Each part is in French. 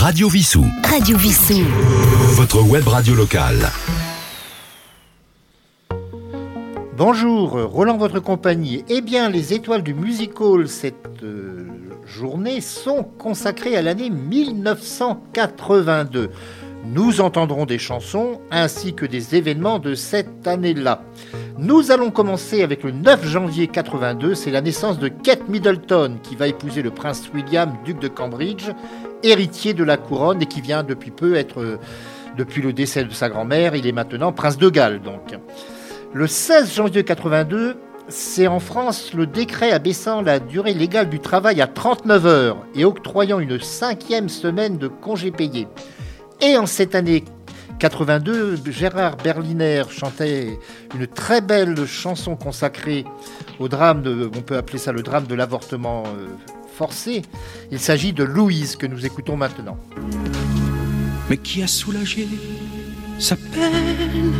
Radio Vissou. Radio Vissou. Votre web radio locale. Bonjour, Roland, votre compagnie. Eh bien, les étoiles du music hall cette euh, journée sont consacrées à l'année 1982. Nous entendrons des chansons ainsi que des événements de cette année-là. Nous allons commencer avec le 9 janvier 82, c'est la naissance de Kate Middleton qui va épouser le prince William, duc de Cambridge, héritier de la couronne et qui vient depuis peu être, depuis le décès de sa grand-mère, il est maintenant prince de Galles donc. Le 16 janvier 82, c'est en France le décret abaissant la durée légale du travail à 39 heures et octroyant une cinquième semaine de congés payés. Et en cette année 82, Gérard Berliner chantait une très belle chanson consacrée au drame, de, on peut appeler ça le drame de l'avortement euh, forcé. Il s'agit de Louise que nous écoutons maintenant. Mais qui a soulagé sa peine?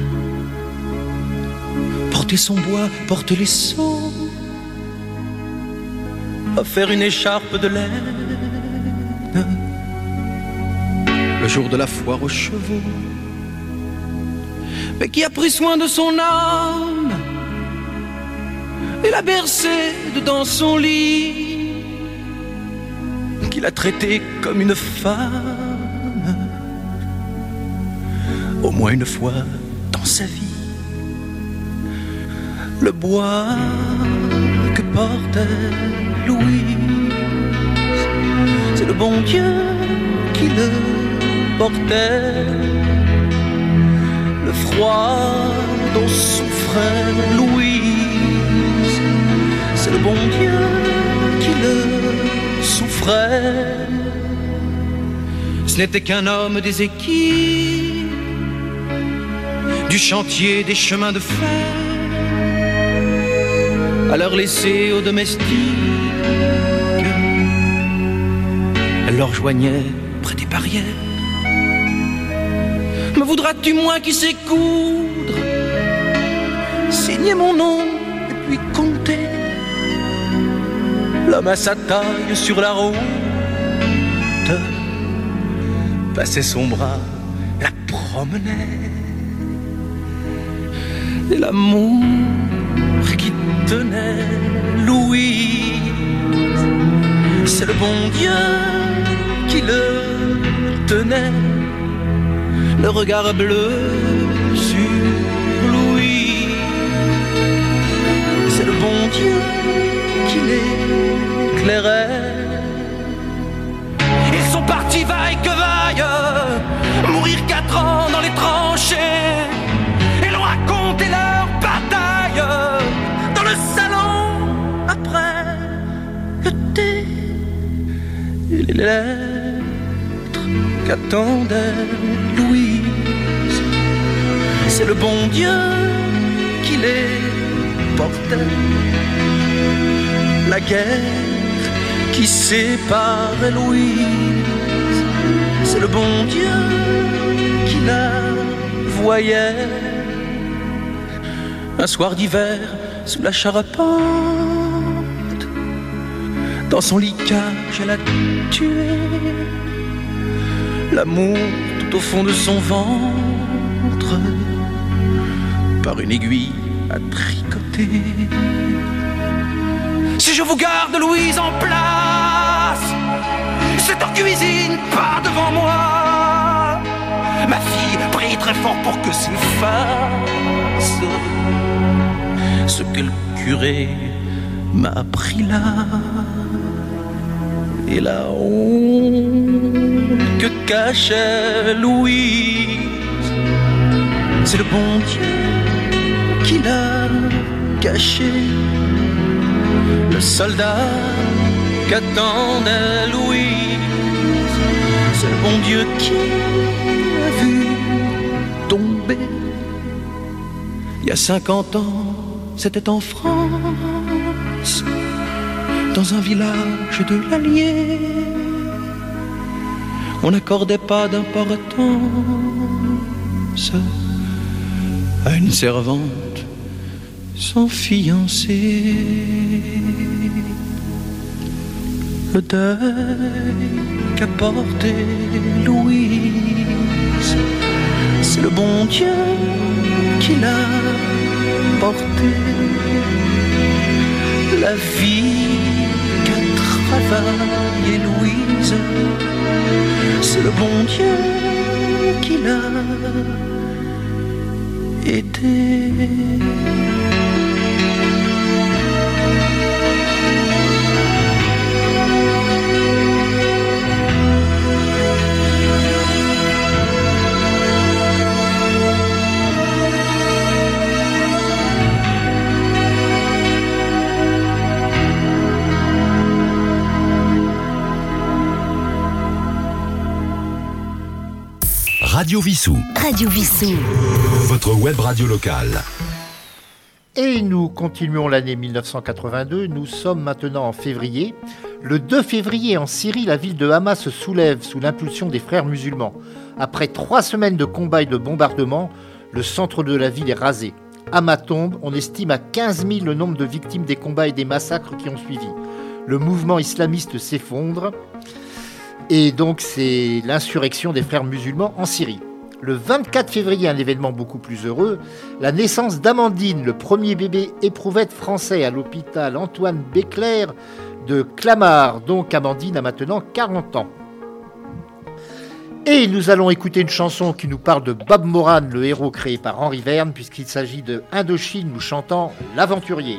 Porter son bois, porter les seaux, faire une écharpe de laine le jour de la foire aux chevaux. Mais qui a pris soin de son âme et l'a bercé dedans son lit, qui l'a traité comme une femme, au moins une fois dans sa vie. Le bois que portait Louise, c'est le bon Dieu qui le le froid dont souffrait Louise. C'est le bon Dieu qui le souffrait. Ce n'était qu'un homme des équipes, du chantier des chemins de fer, à leur laisser aux domestiques. Elle leur joignait près des barrières voudras-tu moins qui sait coudre Signer mon nom et puis compter. L'homme à sa taille sur la route Passait son bras, la promenait. Et l'amour qui tenait Louis C'est le bon Dieu qui le tenait le regard bleu sur Louis. C'est le bon Dieu qui l'éclairait. Ils sont partis vaille que vaille, mourir quatre ans dans les tranchées. Et l'ont raconté leur bataille dans le salon après le thé et les lettres qu'attendait Louise. C'est le bon Dieu qui les portait. La guerre qui sépare Louise. C'est le bon Dieu qui la voyait. Un soir d'hiver sous la charpente, dans son lit cage, elle a tué l'amour tout au fond de son ventre par une aiguille à tricoter. Si je vous garde Louise en place, c'est en cuisine, pas devant moi. Ma fille prie très fort pour que s'efface ce que le curé m'a appris là et la honte que cachait Louise. C'est le bon Dieu qui l'a caché. Le soldat qu'attendait Louise. C'est le bon Dieu qui l'a vu tomber. Il y a 50 ans, c'était en France dans un village de l'Allier. On n'accordait pas d'importance à une servante sans fiancé. Le deuil qu'a porté Louise. C'est le bon Dieu qui l'a porté. La vie qu'a travaillé Louise, c'est le bon Dieu qui l'a été. Radio Vissou. Radio Vissou. Votre web radio locale. Et nous continuons l'année 1982. Nous sommes maintenant en février. Le 2 février, en Syrie, la ville de Hama se soulève sous l'impulsion des frères musulmans. Après trois semaines de combats et de bombardements, le centre de la ville est rasé. Hama tombe, on estime à 15 000 le nombre de victimes des combats et des massacres qui ont suivi. Le mouvement islamiste s'effondre. Et donc c'est l'insurrection des frères musulmans en Syrie. Le 24 février, un événement beaucoup plus heureux, la naissance d'Amandine, le premier bébé éprouvette français à l'hôpital Antoine Béclair de Clamart. Donc Amandine a maintenant 40 ans. Et nous allons écouter une chanson qui nous parle de Bob Moran, le héros créé par Henri Verne, puisqu'il s'agit de Indochine, nous chantant L'Aventurier.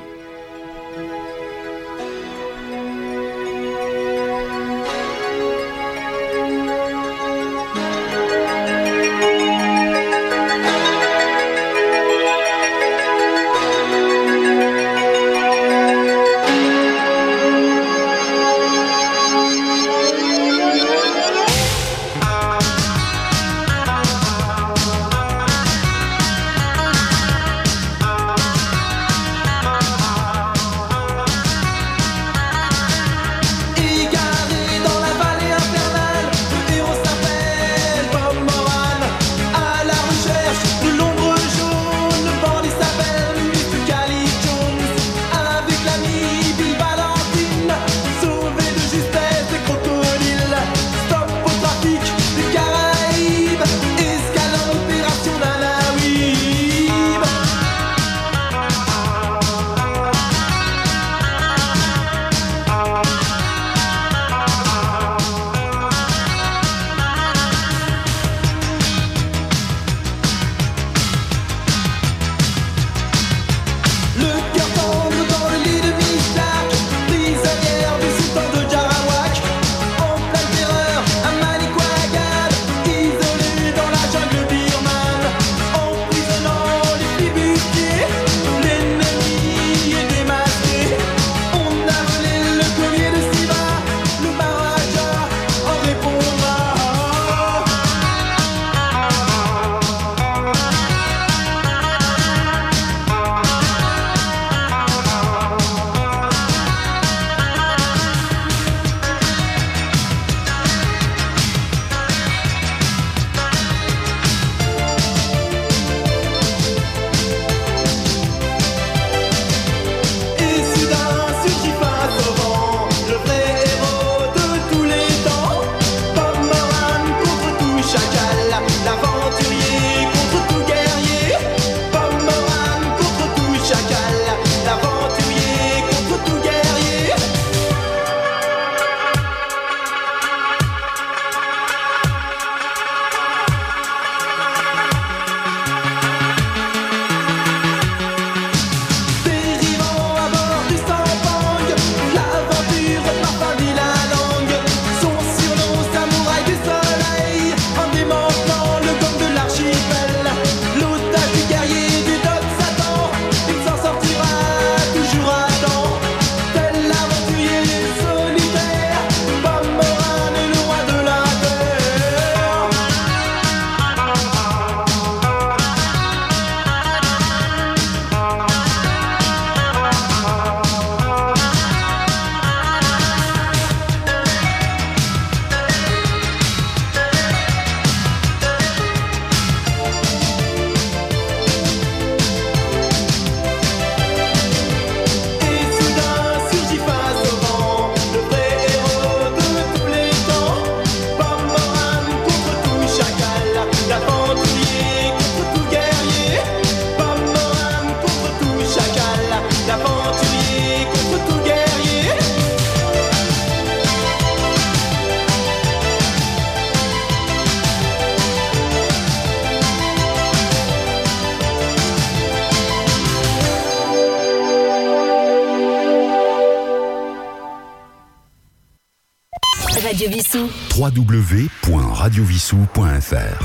Radio Vissou. www.radiovissou.fr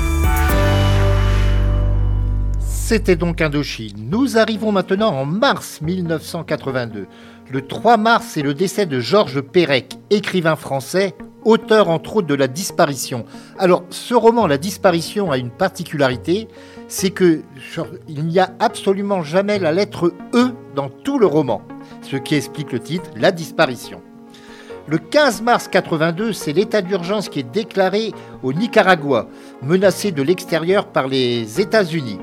C'était donc Indochine. Nous arrivons maintenant en mars 1982. Le 3 mars, c'est le décès de Georges Perec, écrivain français, auteur entre autres de La Disparition. Alors, ce roman, La Disparition, a une particularité, c'est que il n'y a absolument jamais la lettre E dans tout le roman, ce qui explique le titre, La Disparition. Le 15 mars 82, c'est l'état d'urgence qui est déclaré au Nicaragua, menacé de l'extérieur par les États-Unis.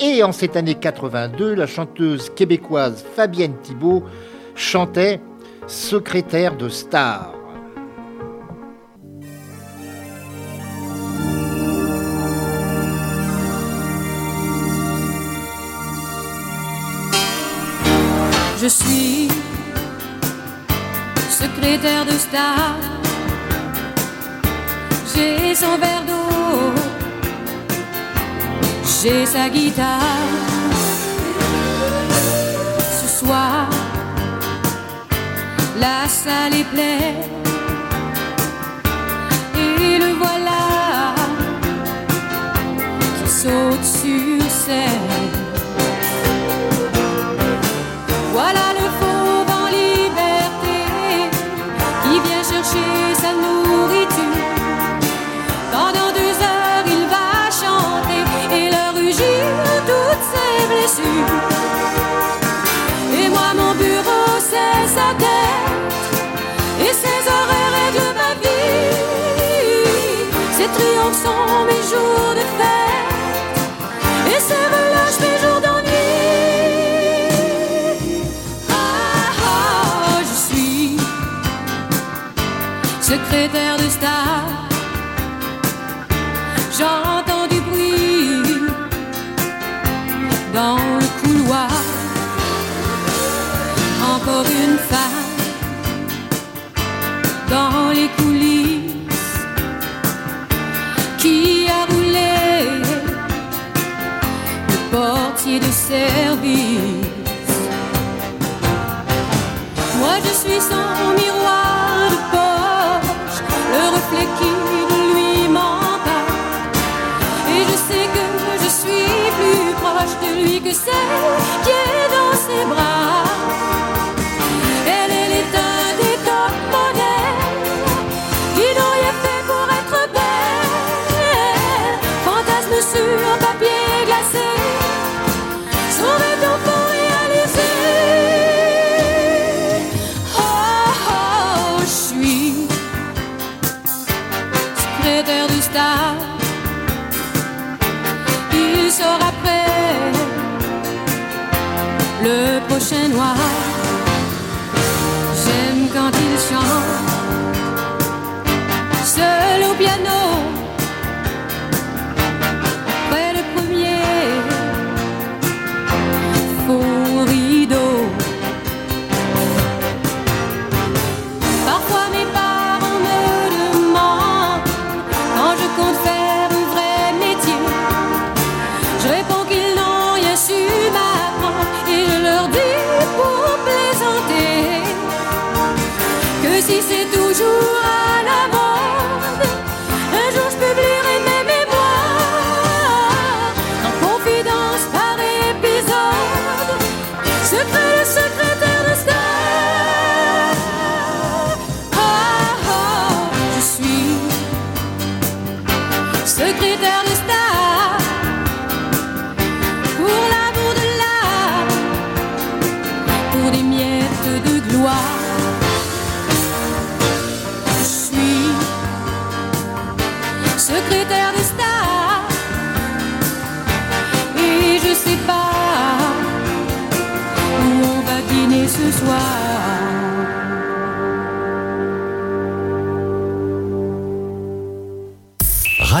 Et en cette année 82, la chanteuse québécoise Fabienne Thibault chantait Secrétaire de star. Je suis secrétaire de star. J'ai son verre d'eau, j'ai sa guitare. Ce soir, la salle est pleine. Et le voilà qui saute sur scène. Sont mes jours de fête et ses relâches mes jours d'ennui. Ah, ah, je suis secrétaire de star. J'entends du bruit dans le couloir. Encore une femme dans les de service. Moi je suis son miroir de poche, le reflet qui lui m'empare. Et je sais que je suis plus proche de lui que celle qui est dans ses bras.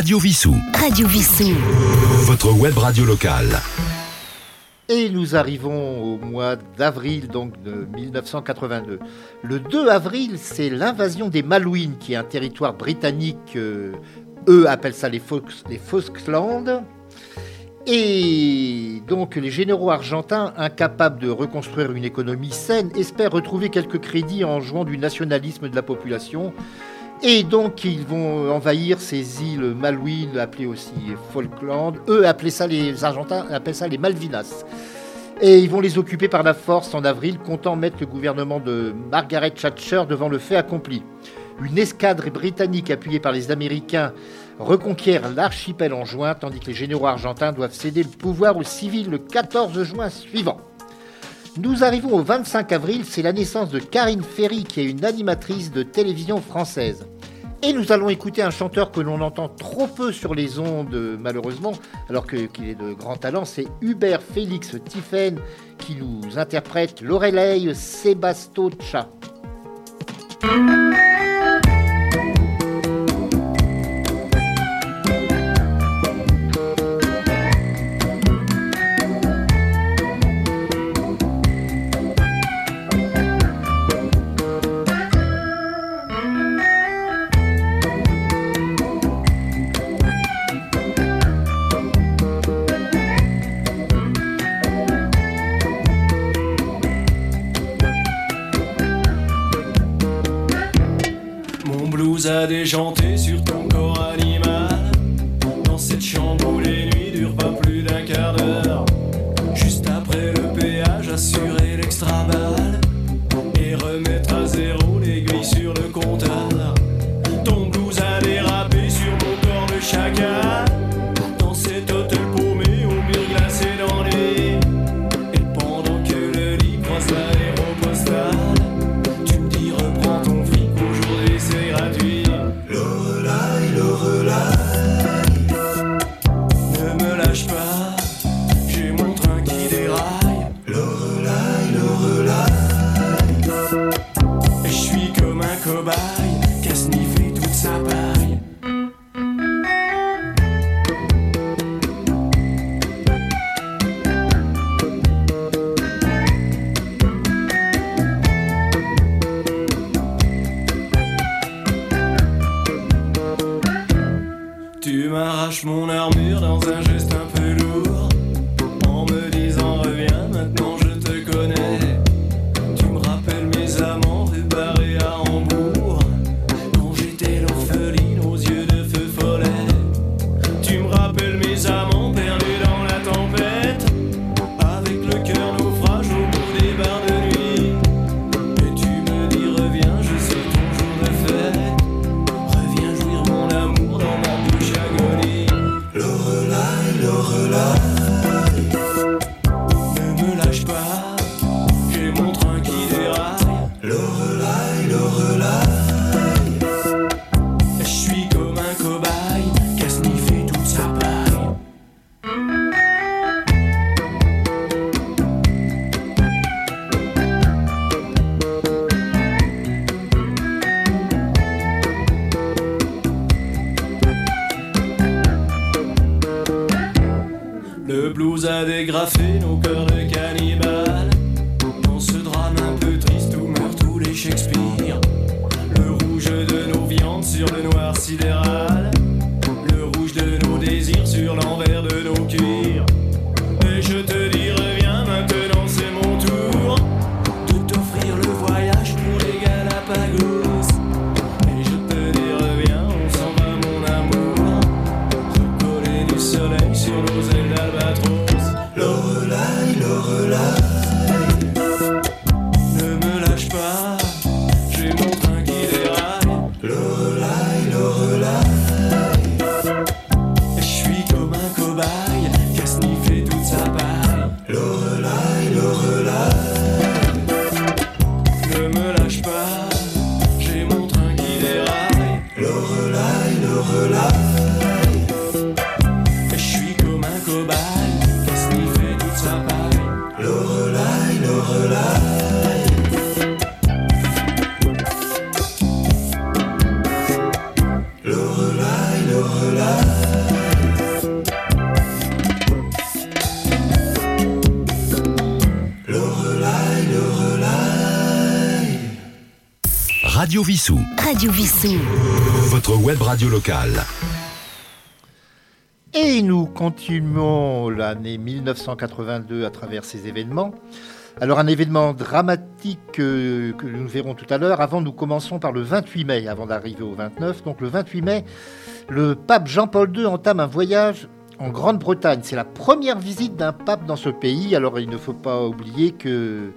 Radio Vissou, Radio Vissou. votre web radio locale. Et nous arrivons au mois d'avril donc de 1982. Le 2 avril, c'est l'invasion des Malouines, qui est un territoire britannique. euh, eux appellent ça les, Fox, les Falklands. Et donc les généraux argentins, incapables de reconstruire une économie saine, espèrent retrouver quelques crédits en jouant du nationalisme de la population. Et donc, ils vont envahir ces îles Malouines, appelées aussi Falkland. Eux appelaient ça, les Argentins appellent ça les Malvinas. Et ils vont les occuper par la force en avril, comptant mettre le gouvernement de Margaret Thatcher devant le fait accompli. Une escadre britannique appuyée par les Américains reconquiert l'archipel en juin, tandis que les généraux argentins doivent céder le pouvoir aux civils le 14 juin suivant. Nous arrivons au 25 avril, c'est la naissance de Karine Ferry, qui est une animatrice de télévision française. Et nous allons écouter un chanteur que l'on entend trop peu sur les ondes, malheureusement, alors qu'il est de grand talent. C'est Hubert Félix Tiffen qui nous interprète L'Oreille Sebastocha. Votre web radio locale. Et nous continuons l'année 1982 à travers ces événements. Alors un événement dramatique euh, que nous verrons tout à l'heure. Avant, nous commençons par le 28 mai, avant d'arriver au 29. Donc le 28 mai, le pape Jean-Paul II entame un voyage en Grande-Bretagne. C'est la première visite d'un pape dans ce pays. Alors il ne faut pas oublier que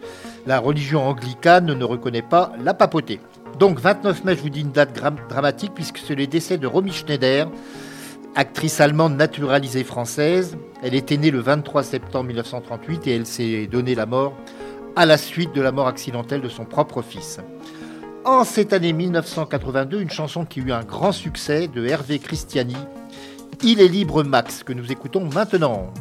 la religion anglicane ne reconnaît pas la papauté. Donc 29 mai, je vous dis une date dramatique puisque c'est le décès de Romy Schneider, actrice allemande naturalisée française. Elle était née le 23 septembre 1938 et elle s'est donné la mort à la suite de la mort accidentelle de son propre fils. En cette année 1982, une chanson qui eut un grand succès de Hervé Christiani, Il est libre Max, que nous écoutons maintenant.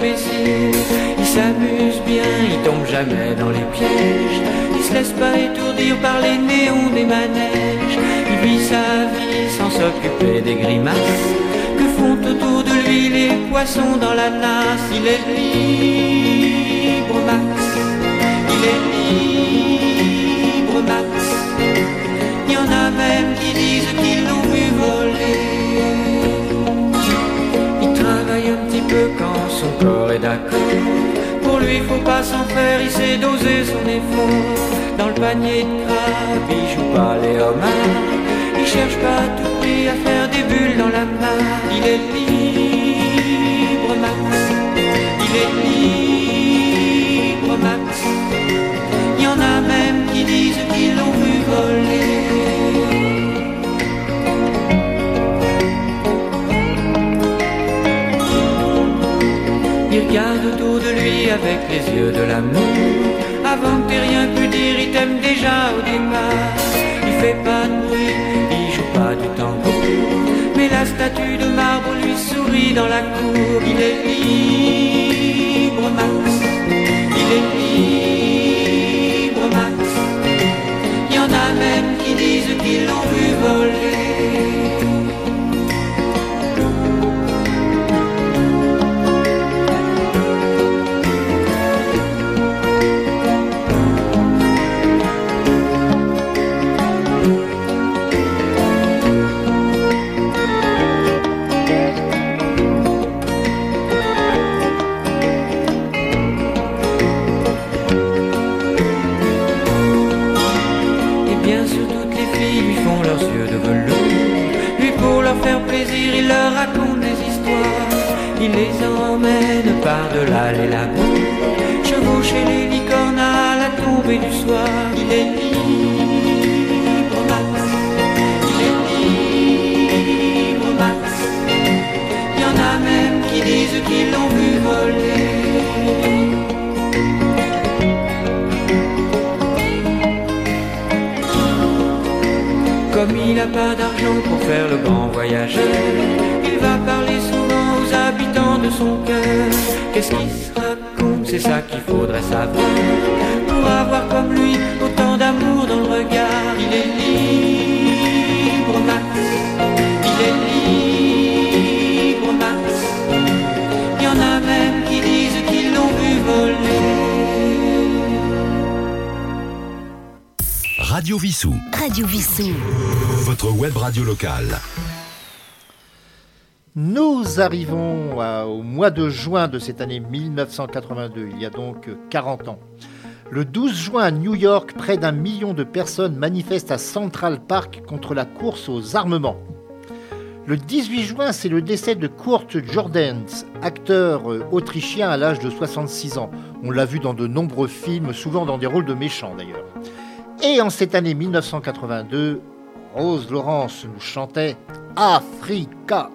Il s'amuse bien, il tombe jamais dans les pièges. Il se laisse pas étourdir par les néons des manèges. Il vit sa vie sans s'occuper des grimaces que font autour de lui les poissons dans la nasse. Il est libre, Max. Il est libre, Max. Il y en a même qui disent qu'ils l'ont vu voler. Il travaille un petit peu quand son corps est d'accord. Pour lui, faut pas s'en faire, il sait doser son effort. Dans le panier de crabe, il joue pas les homards. Il cherche pas à tout prix à faire des bulles dans la main. Il est libre, Max. Il est libre, Max. Il y en a même qui disent qu'ils l'ont vu voler. Regarde autour de lui avec les yeux de l'amour. Avant que t'aies rien pu dire, il t'aime déjà au départ. Il fait pas de bruit, il joue pas du tambour. Mais la statue de marbre lui sourit dans la cour. Il est libre, Nous arrivons au mois de juin de cette année 1982, il y a donc 40 ans. Le 12 juin à New York, près d'un million de personnes manifestent à Central Park contre la course aux armements. Le 18 juin, c'est le décès de Kurt Jordans, acteur euh, autrichien à l'âge de 66 ans. On l'a vu dans de nombreux films, souvent dans des rôles de méchants d'ailleurs. Et en cette année 1982, Rose Laurence nous chantait Africa.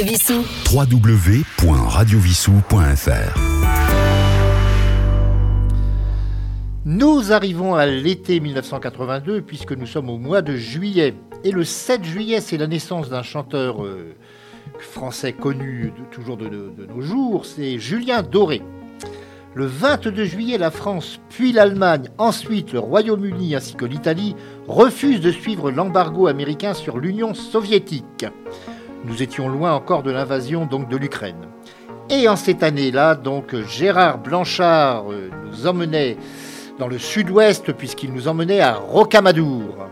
Radio Vissou. www.radiovissou.fr Nous arrivons à l'été 1982 puisque nous sommes au mois de juillet. Et le 7 juillet, c'est la naissance d'un chanteur euh, français connu de- toujours de, de- de nos jours, c'est Julien Doré. Le 22 juillet, la France, puis l'Allemagne, ensuite le Royaume-Uni ainsi que l'Italie refusent de suivre l'embargo américain sur l'Union soviétique. Nous étions loin encore de l'invasion donc de l'Ukraine. Et en cette année-là, donc Gérard Blanchard euh, nous emmenait dans le sud-ouest puisqu'il nous emmenait à Rocamadour.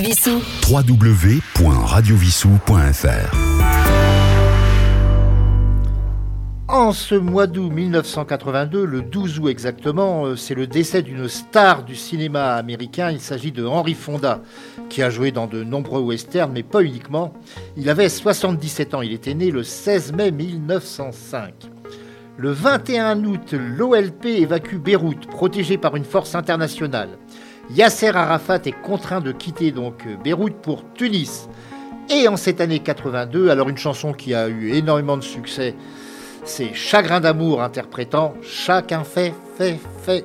Radio Vissou. www.radiovissou.fr En ce mois d'août 1982, le 12 août exactement, euh, c'est le décès d'une star du cinéma américain. Il s'agit de Henry Fonda, qui a joué dans de nombreux westerns, mais pas uniquement. Il avait 77 ans, il était né le 16 mai 1905. Le 21 août, l'OLP évacue Beyrouth, protégé par une force internationale. Yasser Arafat est contraint de quitter donc euh, Beyrouth pour Tunis. Et en cette année 82, alors une chanson qui a eu énormément de succès, c'est Chagrin d'amour interprétant Chacun fait, fait, fait.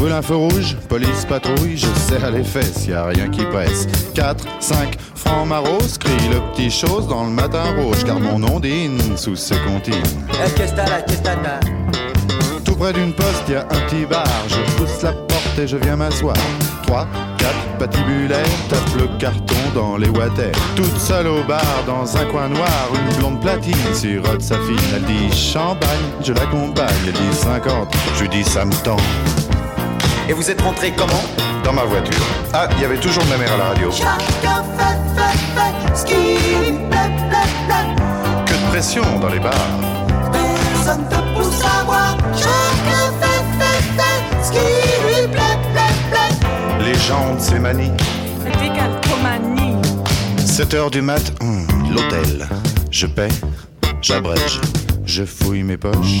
Brûle un feu rouge, police patrouille, je serre les fesses, y a rien qui presse. 4, 5, francs maros, crie le petit chose dans le matin rouge, car mon ondine sous ses comptines. Tout près d'une poste, y a un petit bar. Je pousse la porte et je viens m'asseoir. 3, 4, patibulaire, tape le carton dans les water. Toute seule au bar, dans un coin noir, une blonde platine sirote sa fille. Elle dit champagne, je l'accompagne. Elle dit 50, je dis ça me tend. Et vous êtes rentré comment Dans ma voiture. Ah, il y avait toujours ma mère à la radio. Que de pression dans les bars. Personne te pousse à boire. Chacun fait, fait, fait ce qui lui plaît, plaît, plaît. Les gens de ces manies. Décalcomanie. 7 heures du mat, hum, l'hôtel. Je paie, j'abrège, je fouille mes poches.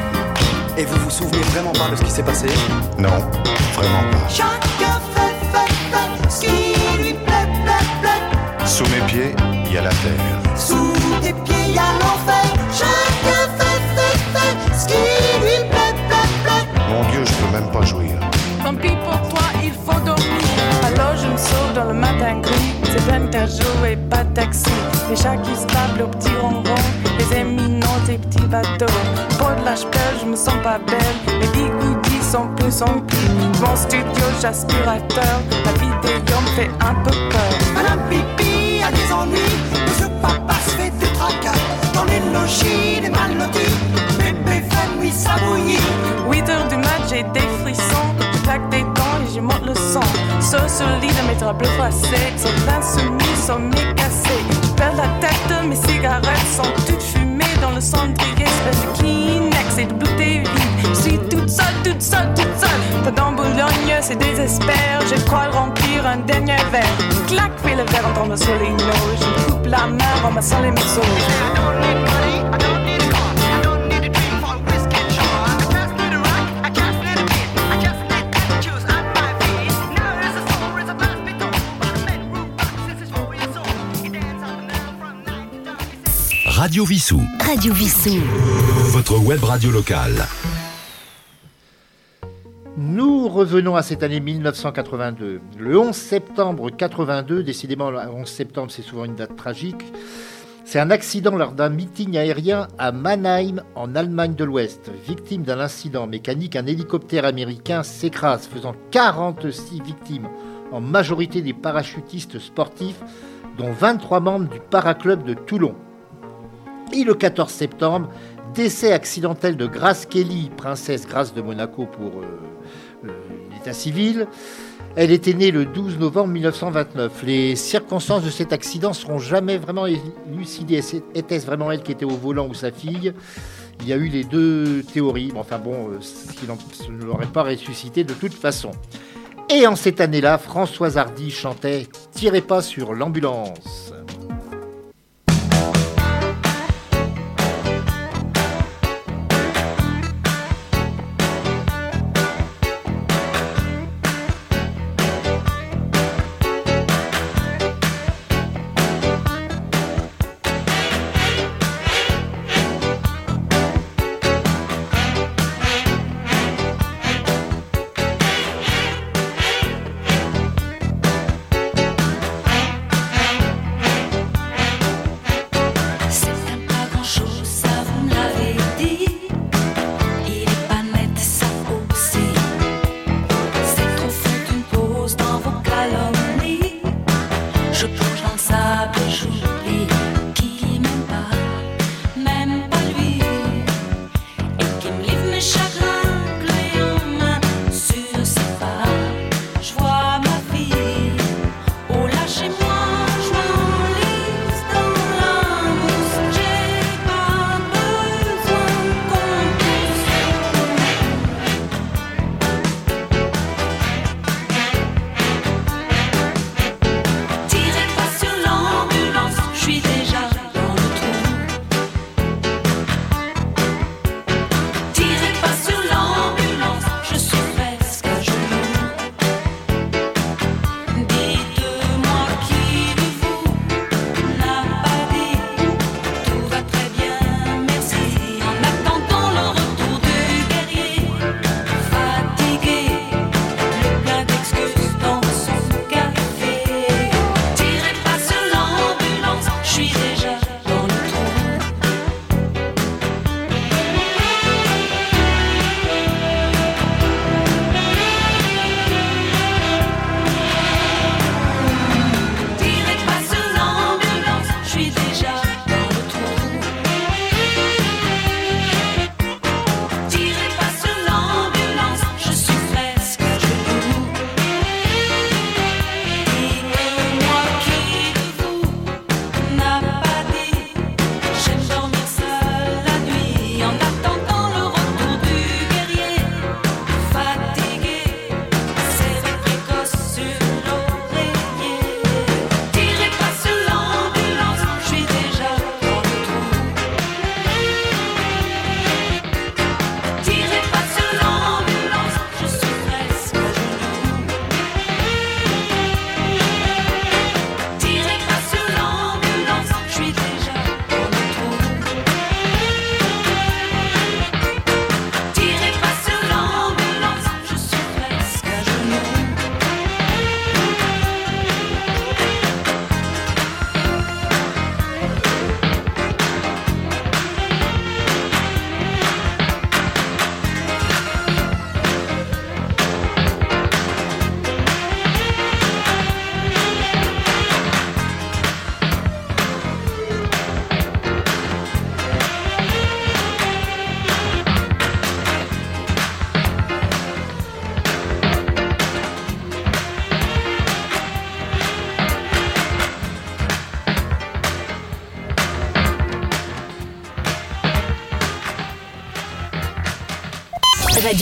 Et vous vous souvenez vraiment pas de ce qui s'est passé Non, vraiment pas. Chacun fait, fait, fait ce qui lui plaît, plaît, plaît. Sous mes pieds, il y a la terre. Sous tes pieds, y a l'enfer. Chacun fait, fait, fait ce qui lui plaît, plaît, plaît. Mon Dieu, je peux même pas jouir. Tant pis pour toi, il faut dormir. Alors je me sauve dans le matin gris. C'est plein de jour et pas de taxi. Les chats qui se tablent au petit ronron. Les éminents des petits bateaux. Pour de l'âge pleure, je me sens pas belle. Les bigoudis sont plus en plus. Mon studio, j'aspirateur. La vidéo me fait un peu peur. Madame Pipi a des ennuis. Monsieur Papa se fait du tracas. Dans les logis, les mal. Bébé fait nuit ça bouillit. 8 heures du mat, j'ai des frissons. Je claque des dents et je monte le son. Saut sur le lit de mes draps bleus froissés. Sur l'insoumis, sont mes cassés. La tête, mes cigarettes sont toutes fumées dans le cendrier. Espèce de Kleenex et de bouteilles vides. Je suis toute seule, toute seule, toute seule. Pendant Boulogne, c'est désespère. Je crois remplir un dernier verre. Clac, fais le verre en sur les noix. Je coupe la main en massant les morceaux. Radio Vissou. Radio Vissou. Votre web radio locale. Nous revenons à cette année 1982. Le 11 septembre 82, décidément le 11 septembre c'est souvent une date tragique, c'est un accident lors d'un meeting aérien à Mannheim en Allemagne de l'Ouest. Victime d'un incident mécanique, un hélicoptère américain s'écrase, faisant 46 victimes, en majorité des parachutistes sportifs, dont 23 membres du Paraclub de Toulon. Et le 14 septembre, décès accidentel de Grace Kelly, princesse Grace de Monaco pour euh, euh, l'état civil. Elle était née le 12 novembre 1929. Les circonstances de cet accident seront jamais vraiment élucidées. Était-ce vraiment elle qui était au volant ou sa fille? Il y a eu les deux théories. Enfin bon, euh, ce ne l'aurait pas ressuscité de toute façon. Et en cette année-là, Françoise Hardy chantait Tirez pas sur l'ambulance.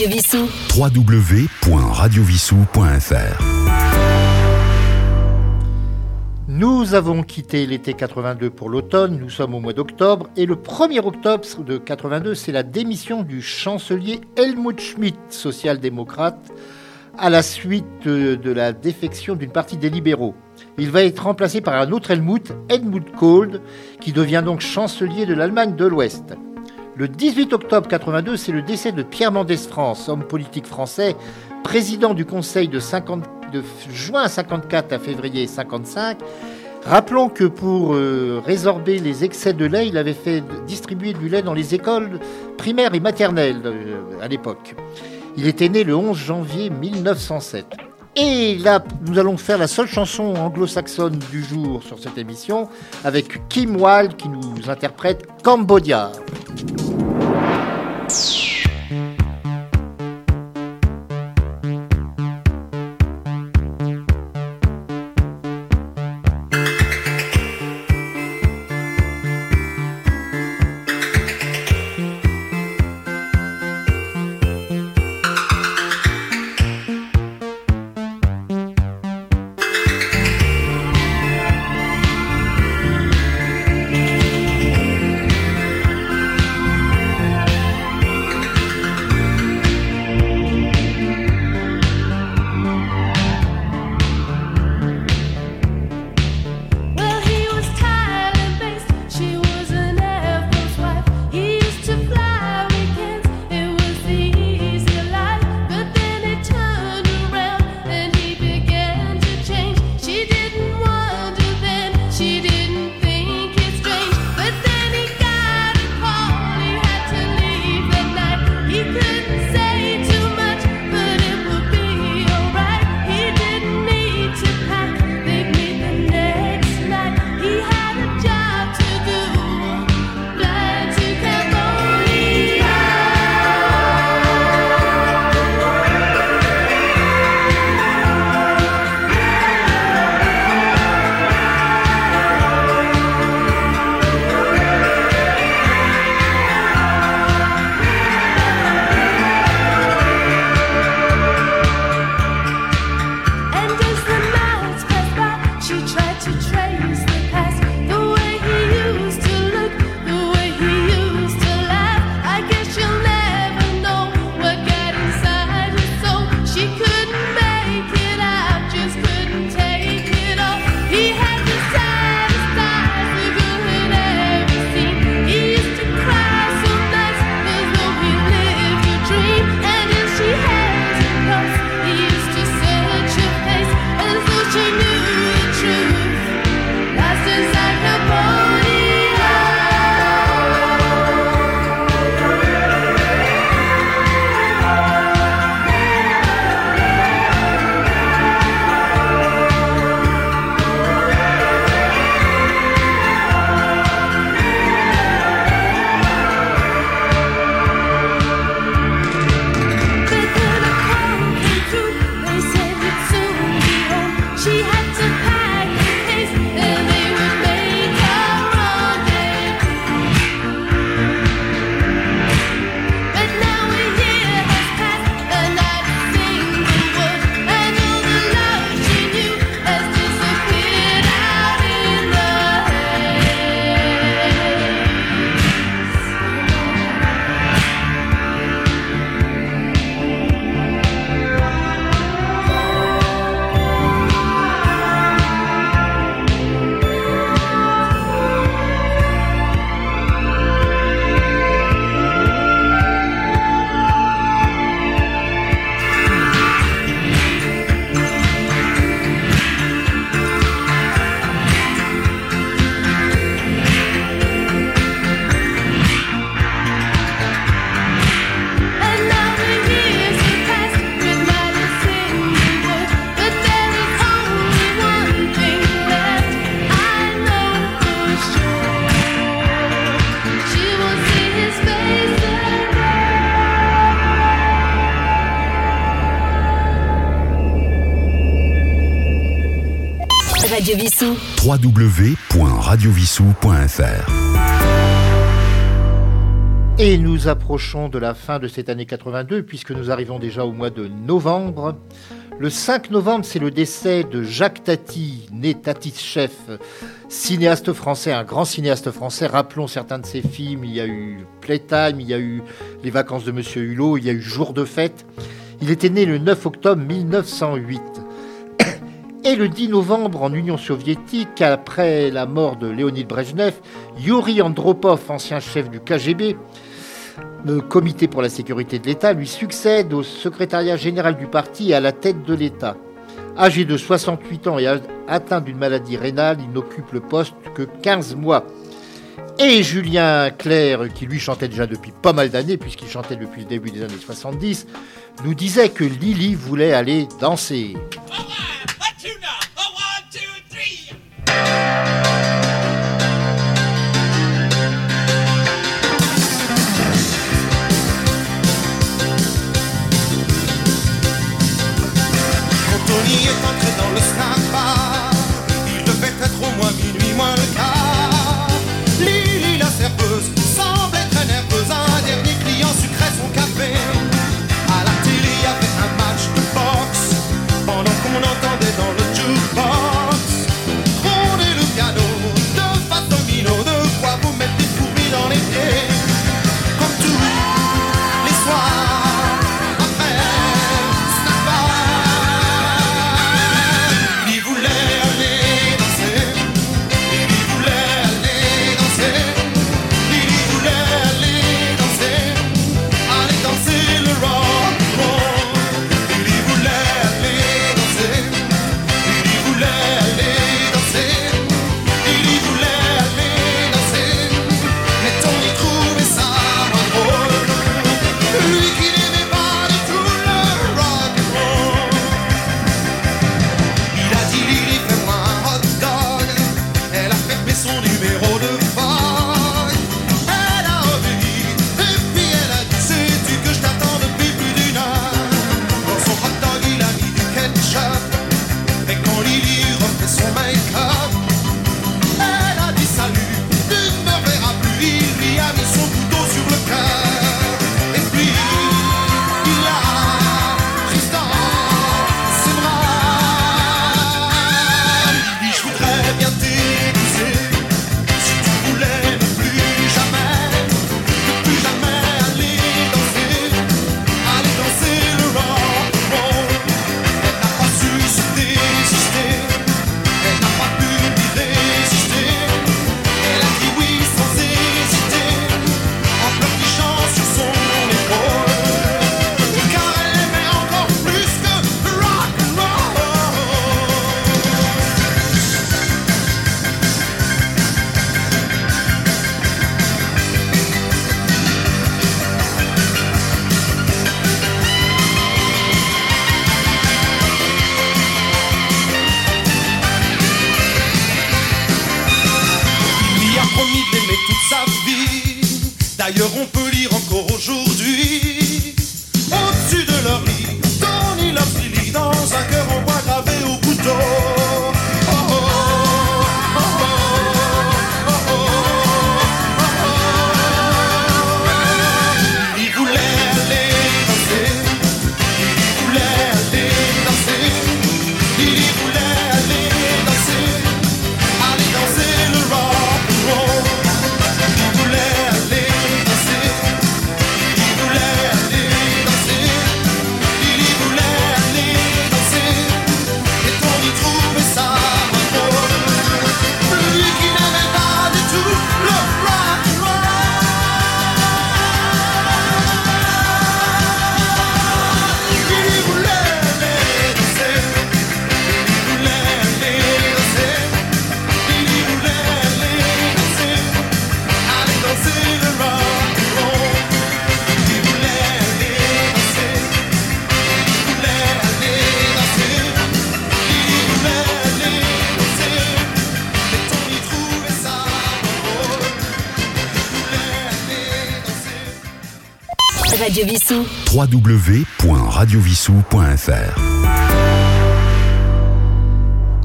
Radio Vissou. www.radiovissou.fr Nous avons quitté l'été 82 pour l'automne, nous sommes au mois d'octobre, et le 1er octobre de 82, c'est la démission du chancelier Helmut Schmidt, social-démocrate, à la suite de, de la défection d'une partie des libéraux. Il va être remplacé par un autre Helmut, Helmut Kohl, qui devient donc chancelier de l'Allemagne de l'Ouest. Le 18 octobre 82, c'est le décès de Pierre Mendès France, homme politique français, président du Conseil de, 50 de juin 54 à février 55. Rappelons que pour euh, résorber les excès de lait, il avait fait distribuer du lait dans les écoles primaires et maternelles euh, à l'époque. Il était né le 11 janvier 1907. Et là, nous allons faire la seule chanson anglo-saxonne du jour sur cette émission avec Kim Wilde qui nous interprète Cambodia. www.radiovissou.fr. Et nous approchons de la fin de cette année 82 puisque nous arrivons déjà au mois de novembre. Le 5 novembre, c'est le décès de Jacques Tati, né Tati-Chef, cinéaste français, un grand cinéaste français. Rappelons certains de ses films. Il y a eu Playtime, il y a eu Les vacances de Monsieur Hulot, il y a eu Jour de fête. Il était né le 9 octobre 1908. Et le 10 novembre, en Union soviétique, après la mort de Léonid Brezhnev, Yuri Andropov, ancien chef du KGB, le Comité pour la sécurité de l'État, lui succède au secrétariat général du parti et à la tête de l'État. Âgé de 68 ans et atteint d'une maladie rénale, il n'occupe le poste que 15 mois. Et Julien Clerc, qui lui chantait déjà depuis pas mal d'années, puisqu'il chantait depuis le début des années 70, nous disait que Lily voulait aller danser.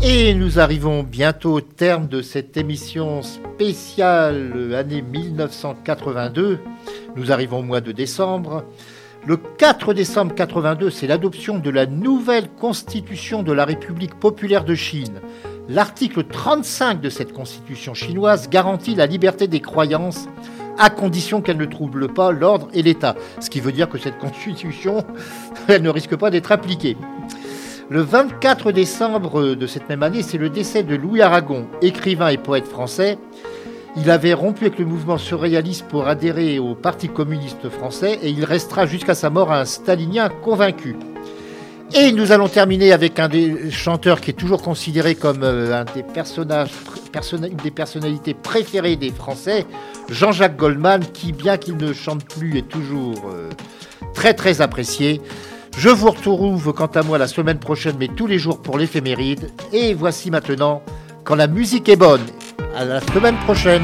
Et nous arrivons bientôt au terme de cette émission spéciale année 1982. Nous arrivons au mois de décembre. Le 4 décembre 82, c'est l'adoption de la nouvelle constitution de la République populaire de Chine. L'article 35 de cette constitution chinoise garantit la liberté des croyances à condition qu'elle ne trouble pas l'ordre et l'État. Ce qui veut dire que cette constitution, elle ne risque pas d'être appliquée. Le 24 décembre de cette même année, c'est le décès de Louis Aragon, écrivain et poète français. Il avait rompu avec le mouvement surréaliste pour adhérer au Parti communiste français et il restera jusqu'à sa mort un stalinien convaincu. Et nous allons terminer avec un des chanteurs qui est toujours considéré comme euh, un des personnages, personna- une des personnalités préférées des Français, Jean-Jacques Goldman, qui, bien qu'il ne chante plus, est toujours euh, très très apprécié. Je vous retrouve quant à moi la semaine prochaine, mais tous les jours pour l'éphéméride. Et voici maintenant, quand la musique est bonne. À la semaine prochaine.